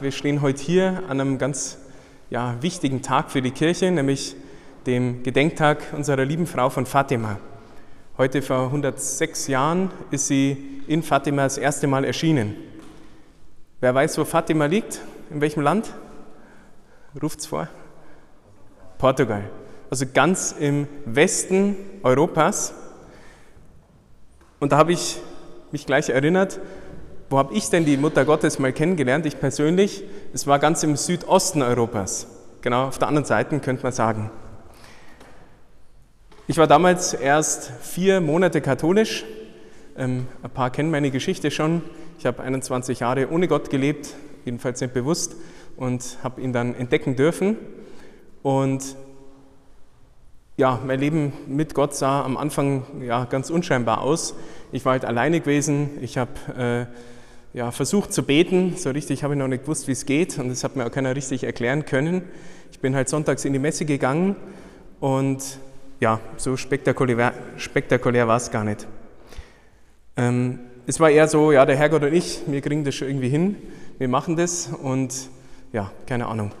Wir stehen heute hier an einem ganz ja, wichtigen Tag für die Kirche, nämlich dem Gedenktag unserer lieben Frau von Fatima. Heute vor 106 Jahren ist sie in Fatima das erste Mal erschienen. Wer weiß, wo Fatima liegt? In welchem Land? Ruft's vor? Portugal. Also ganz im Westen Europas. Und da habe ich mich gleich erinnert, wo habe ich denn die Mutter Gottes mal kennengelernt? Ich persönlich, es war ganz im Südosten Europas. Genau auf der anderen Seite könnte man sagen. Ich war damals erst vier Monate katholisch. Ähm, ein paar kennen meine Geschichte schon. Ich habe 21 Jahre ohne Gott gelebt, jedenfalls nicht bewusst, und habe ihn dann entdecken dürfen. Und ja, mein Leben mit Gott sah am Anfang ja, ganz unscheinbar aus. Ich war halt alleine gewesen. Ich habe äh, ja, versucht zu beten. So richtig habe ich noch nicht gewusst, wie es geht. Und das hat mir auch keiner richtig erklären können. Ich bin halt sonntags in die Messe gegangen und ja, so spektakulär, spektakulär war es gar nicht. Ähm, es war eher so, ja, der Herrgott und ich, wir kriegen das schon irgendwie hin, wir machen das und ja, keine Ahnung.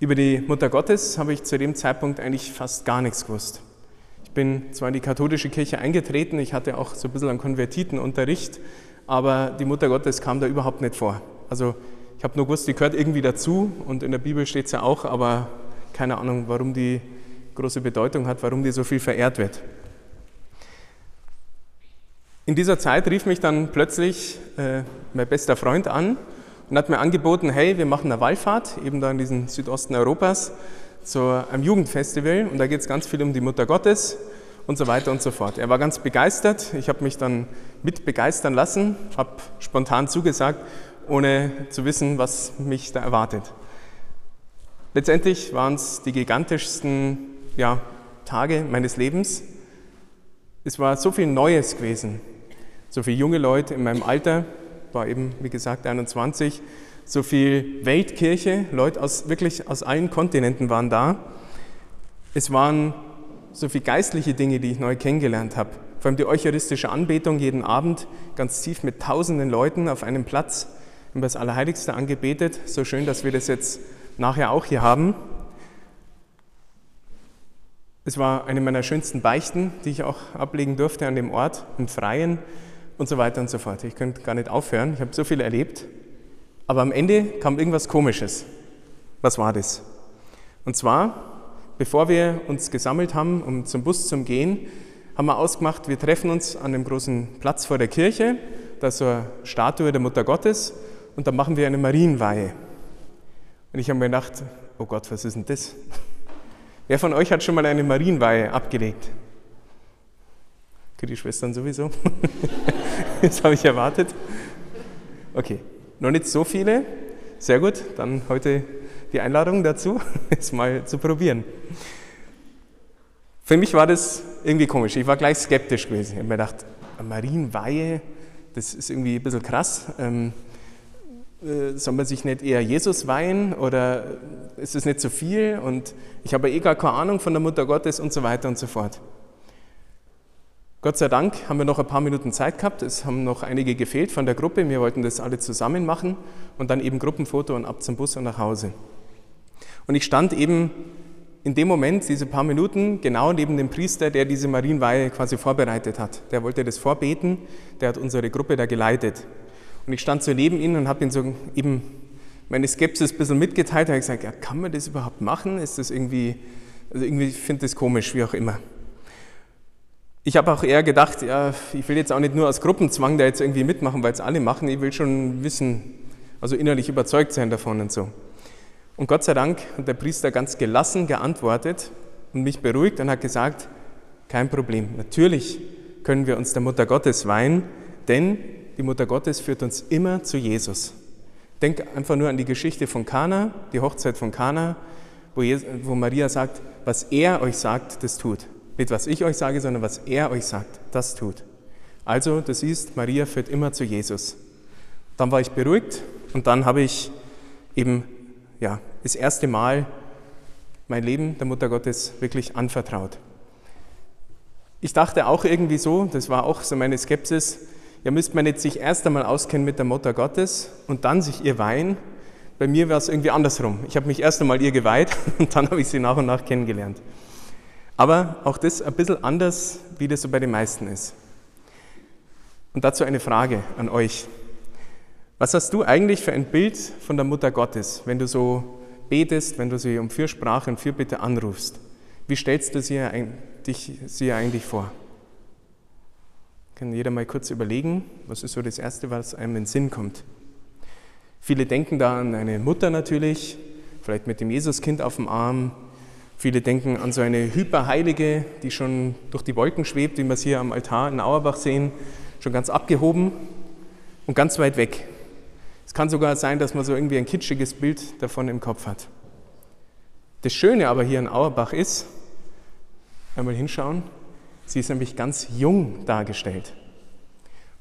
Über die Mutter Gottes habe ich zu dem Zeitpunkt eigentlich fast gar nichts gewusst. Ich bin zwar in die katholische Kirche eingetreten, ich hatte auch so ein bisschen einen Konvertitenunterricht, aber die Mutter Gottes kam da überhaupt nicht vor. Also ich habe nur gewusst, die gehört irgendwie dazu und in der Bibel steht es ja auch, aber keine Ahnung, warum die große Bedeutung hat, warum die so viel verehrt wird. In dieser Zeit rief mich dann plötzlich äh, mein bester Freund an und hat mir angeboten, hey, wir machen eine Wallfahrt, eben da in diesem Südosten Europas, zu einem Jugendfestival und da geht es ganz viel um die Mutter Gottes und so weiter und so fort. Er war ganz begeistert, ich habe mich dann mit begeistern lassen, habe spontan zugesagt, ohne zu wissen, was mich da erwartet. Letztendlich waren es die gigantischsten ja, Tage meines Lebens. Es war so viel Neues gewesen, so viele junge Leute in meinem Alter, war eben wie gesagt 21, so viel Weltkirche, Leute aus wirklich aus allen Kontinenten waren da. Es waren so viele geistliche Dinge, die ich neu kennengelernt habe. Vor allem die eucharistische Anbetung jeden Abend, ganz tief mit tausenden Leuten auf einem Platz, über das Allerheiligste angebetet. So schön, dass wir das jetzt nachher auch hier haben. Es war eine meiner schönsten Beichten, die ich auch ablegen durfte an dem Ort, im Freien und so weiter und so fort. Ich könnte gar nicht aufhören, ich habe so viel erlebt. Aber am Ende kam irgendwas Komisches. Was war das? Und zwar, bevor wir uns gesammelt haben, um zum Bus zu gehen, haben wir ausgemacht, wir treffen uns an dem großen Platz vor der Kirche, da ist so eine Statue der Mutter Gottes, und da machen wir eine Marienweihe. Und ich habe mir gedacht, oh Gott, was ist denn das? Wer von euch hat schon mal eine Marienweihe abgelegt? Für die Schwestern sowieso. das habe ich erwartet. Okay, noch nicht so viele. Sehr gut, dann heute die Einladung dazu, es mal zu probieren. Für mich war das irgendwie komisch. Ich war gleich skeptisch gewesen. Ich habe mir gedacht, Marienweihe, das ist irgendwie ein bisschen krass. Ähm, äh, soll man sich nicht eher Jesus weihen oder ist es nicht zu viel und ich habe eh gar keine Ahnung von der Mutter Gottes und so weiter und so fort. Gott sei Dank haben wir noch ein paar Minuten Zeit gehabt, es haben noch einige gefehlt von der Gruppe, wir wollten das alle zusammen machen und dann eben Gruppenfoto und ab zum Bus und nach Hause. Und ich stand eben in dem Moment, diese paar Minuten, genau neben dem Priester, der diese Marienweihe quasi vorbereitet hat. Der wollte das vorbeten, der hat unsere Gruppe da geleitet. Und ich stand so neben ihm und habe ihm so eben meine Skepsis ein bisschen mitgeteilt. Da habe ich gesagt, ja, kann man das überhaupt machen? Ist das irgendwie, also irgendwie finde ich das komisch, wie auch immer. Ich habe auch eher gedacht, ja, ich will jetzt auch nicht nur aus Gruppenzwang da jetzt irgendwie mitmachen, weil es alle machen. Ich will schon wissen, also innerlich überzeugt sein davon und so. Und Gott sei Dank hat der Priester ganz gelassen geantwortet und mich beruhigt und hat gesagt, kein Problem. Natürlich können wir uns der Mutter Gottes weihen, denn die Mutter Gottes führt uns immer zu Jesus. Denk einfach nur an die Geschichte von Kana, die Hochzeit von Kana, wo, wo Maria sagt, was er euch sagt, das tut. Nicht was ich euch sage, sondern was er euch sagt, das tut. Also, das ist, Maria führt immer zu Jesus. Dann war ich beruhigt und dann habe ich eben ja, das erste Mal mein Leben der Mutter Gottes wirklich anvertraut. Ich dachte auch irgendwie so, das war auch so meine Skepsis, ja, müsste man jetzt sich erst einmal auskennen mit der Mutter Gottes und dann sich ihr weihen. Bei mir war es irgendwie andersrum. Ich habe mich erst einmal ihr geweiht und dann habe ich sie nach und nach kennengelernt. Aber auch das ein bisschen anders, wie das so bei den meisten ist. Und dazu eine Frage an euch. Was hast du eigentlich für ein Bild von der Mutter Gottes, wenn du so betest, wenn du sie um Fürsprache und Fürbitte anrufst? Wie stellst du sie, dich, sie eigentlich vor? Kann jeder mal kurz überlegen, was ist so das Erste, was einem in den Sinn kommt? Viele denken da an eine Mutter natürlich, vielleicht mit dem Jesuskind auf dem Arm. Viele denken an so eine Hyperheilige, die schon durch die Wolken schwebt, wie wir es hier am Altar in Auerbach sehen, schon ganz abgehoben und ganz weit weg. Kann sogar sein, dass man so irgendwie ein kitschiges Bild davon im Kopf hat. Das Schöne aber hier in Auerbach ist, einmal hinschauen, Sie ist nämlich ganz jung dargestellt.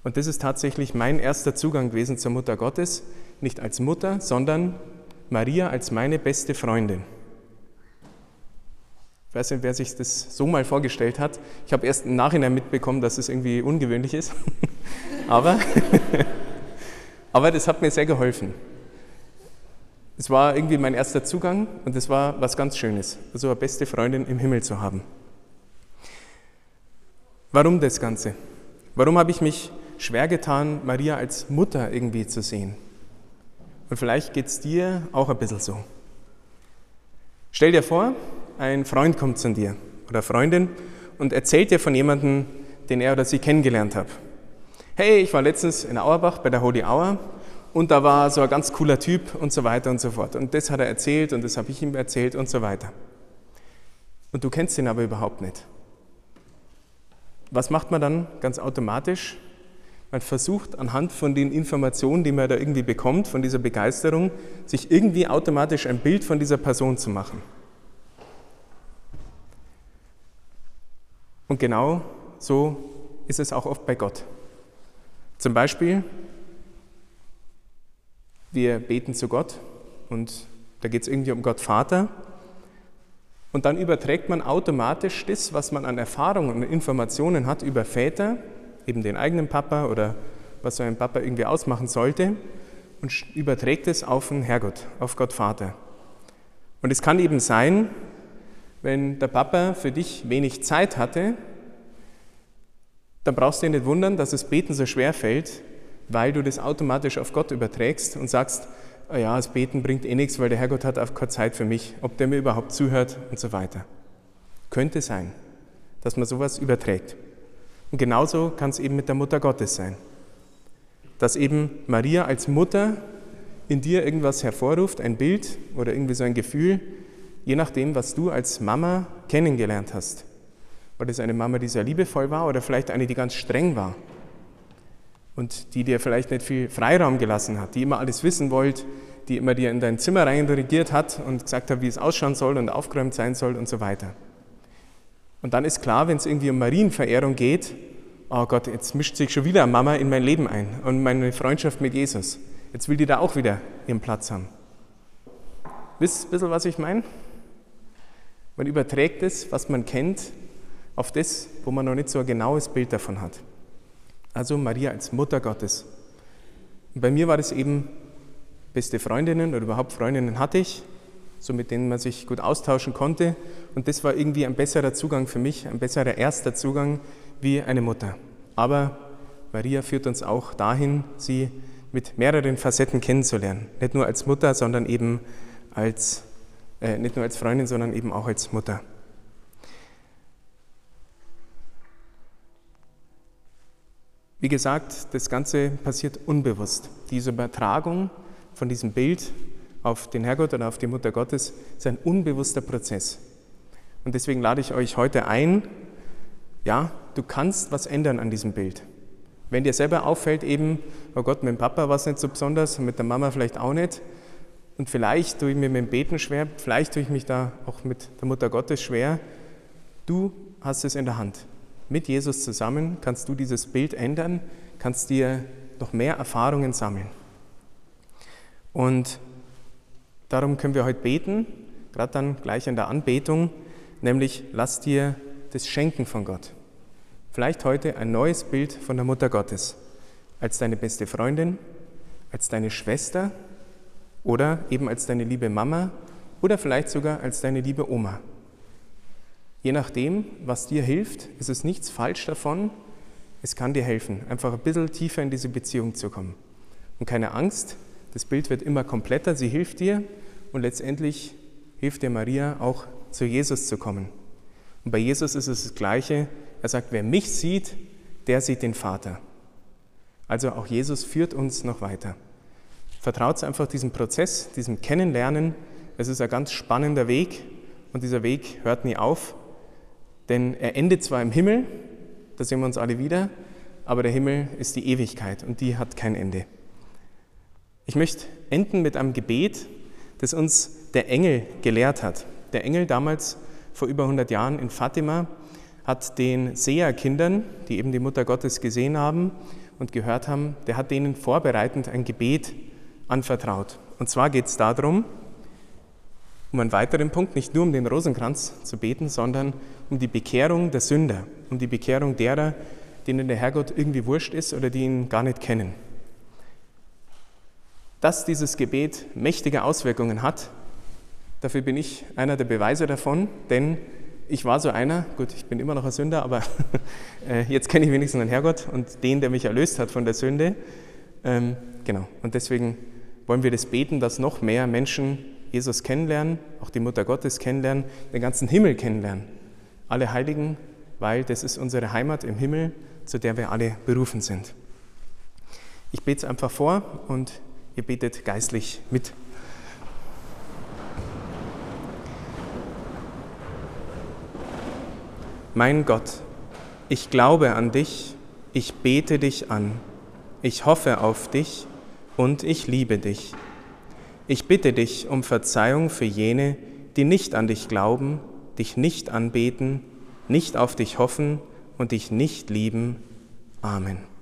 Und das ist tatsächlich mein erster Zugang gewesen zur Mutter Gottes, nicht als Mutter, sondern Maria als meine beste Freundin. Ich weiß nicht, wer sich das so mal vorgestellt hat. Ich habe erst im Nachhinein mitbekommen, dass es irgendwie ungewöhnlich ist. aber, aber das hat mir sehr geholfen. Es war irgendwie mein erster Zugang und es war was ganz Schönes, so eine beste Freundin im Himmel zu haben. Warum das Ganze? Warum habe ich mich schwer getan, Maria als Mutter irgendwie zu sehen? Und vielleicht geht es dir auch ein bisschen so. Stell dir vor, ein Freund kommt zu dir oder Freundin und erzählt dir von jemandem, den er oder sie kennengelernt hat. Hey, ich war letztens in Auerbach bei der Holy Hour und da war so ein ganz cooler Typ und so weiter und so fort. Und das hat er erzählt und das habe ich ihm erzählt und so weiter. Und du kennst ihn aber überhaupt nicht. Was macht man dann ganz automatisch? Man versucht anhand von den Informationen, die man da irgendwie bekommt, von dieser Begeisterung, sich irgendwie automatisch ein Bild von dieser Person zu machen. Und genau so ist es auch oft bei Gott. Zum Beispiel, wir beten zu Gott und da geht es irgendwie um Gott Vater und dann überträgt man automatisch das, was man an Erfahrungen und Informationen hat über Väter, eben den eigenen Papa oder was so ein Papa irgendwie ausmachen sollte, und überträgt es auf den Herrgott, auf Gott Vater. Und es kann eben sein, wenn der Papa für dich wenig Zeit hatte, dann brauchst du dich nicht wundern, dass das Beten so schwer fällt, weil du das automatisch auf Gott überträgst und sagst, oh ja, das Beten bringt eh nichts, weil der Herrgott hat auch keine Zeit für mich, ob der mir überhaupt zuhört und so weiter. Könnte sein, dass man sowas überträgt. Und genauso kann es eben mit der Mutter Gottes sein. Dass eben Maria als Mutter in dir irgendwas hervorruft, ein Bild oder irgendwie so ein Gefühl, je nachdem, was du als Mama kennengelernt hast. War das eine Mama, die sehr liebevoll war oder vielleicht eine, die ganz streng war? und die dir vielleicht nicht viel Freiraum gelassen hat, die immer alles wissen wollte, die immer dir in dein Zimmer reingeriert hat und gesagt hat, wie es ausschauen soll und aufgeräumt sein soll und so weiter. Und dann ist klar, wenn es irgendwie um Marienverehrung geht, oh Gott, jetzt mischt sich schon wieder Mama in mein Leben ein und meine Freundschaft mit Jesus. Jetzt will die da auch wieder ihren Platz haben. Wisst ihr ein bisschen, was ich meine? Man überträgt es, was man kennt, auf das, wo man noch nicht so ein genaues Bild davon hat. Also Maria als Mutter Gottes. Und bei mir war das eben beste Freundinnen oder überhaupt Freundinnen hatte ich, so mit denen man sich gut austauschen konnte. Und das war irgendwie ein besserer Zugang für mich, ein besserer erster Zugang wie eine Mutter. Aber Maria führt uns auch dahin, sie mit mehreren Facetten kennenzulernen. Nicht nur als Mutter, sondern eben als, äh, nicht nur als Freundin, sondern eben auch als Mutter. Wie gesagt, das Ganze passiert unbewusst. Diese Übertragung von diesem Bild auf den Herrgott oder auf die Mutter Gottes ist ein unbewusster Prozess. Und deswegen lade ich euch heute ein, ja, du kannst was ändern an diesem Bild. Wenn dir selber auffällt, eben, oh Gott, mit dem Papa war es nicht so besonders, mit der Mama vielleicht auch nicht, und vielleicht tue ich mir mit dem Beten schwer, vielleicht tue ich mich da auch mit der Mutter Gottes schwer, du hast es in der Hand. Mit Jesus zusammen kannst du dieses Bild ändern, kannst dir noch mehr Erfahrungen sammeln. Und darum können wir heute beten, gerade dann gleich in der Anbetung, nämlich lass dir das schenken von Gott. Vielleicht heute ein neues Bild von der Mutter Gottes. als deine beste Freundin, als deine Schwester oder eben als deine liebe Mama oder vielleicht sogar als deine liebe Oma. Je nachdem, was dir hilft, ist es nichts falsch davon, es kann dir helfen, einfach ein bisschen tiefer in diese Beziehung zu kommen. Und keine Angst, das Bild wird immer kompletter, sie hilft dir und letztendlich hilft dir Maria auch zu Jesus zu kommen. Und bei Jesus ist es das Gleiche. Er sagt, wer mich sieht, der sieht den Vater. Also auch Jesus führt uns noch weiter. Vertraut einfach diesem Prozess, diesem Kennenlernen. Es ist ein ganz spannender Weg und dieser Weg hört nie auf, denn er endet zwar im Himmel, da sehen wir uns alle wieder, aber der Himmel ist die Ewigkeit und die hat kein Ende. Ich möchte enden mit einem Gebet, das uns der Engel gelehrt hat. Der Engel damals vor über 100 Jahren in Fatima hat den Seherkindern, die eben die Mutter Gottes gesehen haben und gehört haben, der hat denen vorbereitend ein Gebet anvertraut. Und zwar geht es darum, um einen weiteren Punkt, nicht nur um den Rosenkranz zu beten, sondern um die Bekehrung der Sünder, um die Bekehrung derer, denen der Herrgott irgendwie wurscht ist oder die ihn gar nicht kennen. Dass dieses Gebet mächtige Auswirkungen hat, dafür bin ich einer der Beweise davon, denn ich war so einer, gut, ich bin immer noch ein Sünder, aber äh, jetzt kenne ich wenigstens den Herrgott und den, der mich erlöst hat von der Sünde. Ähm, genau, und deswegen wollen wir das beten, dass noch mehr Menschen Jesus kennenlernen, auch die Mutter Gottes kennenlernen, den ganzen Himmel kennenlernen. Alle Heiligen, weil das ist unsere Heimat im Himmel, zu der wir alle berufen sind. Ich bete es einfach vor und ihr betet geistlich mit. Mein Gott, ich glaube an dich, ich bete dich an, ich hoffe auf dich und ich liebe dich. Ich bitte dich um Verzeihung für jene, die nicht an dich glauben, dich nicht anbeten, nicht auf dich hoffen und dich nicht lieben. Amen.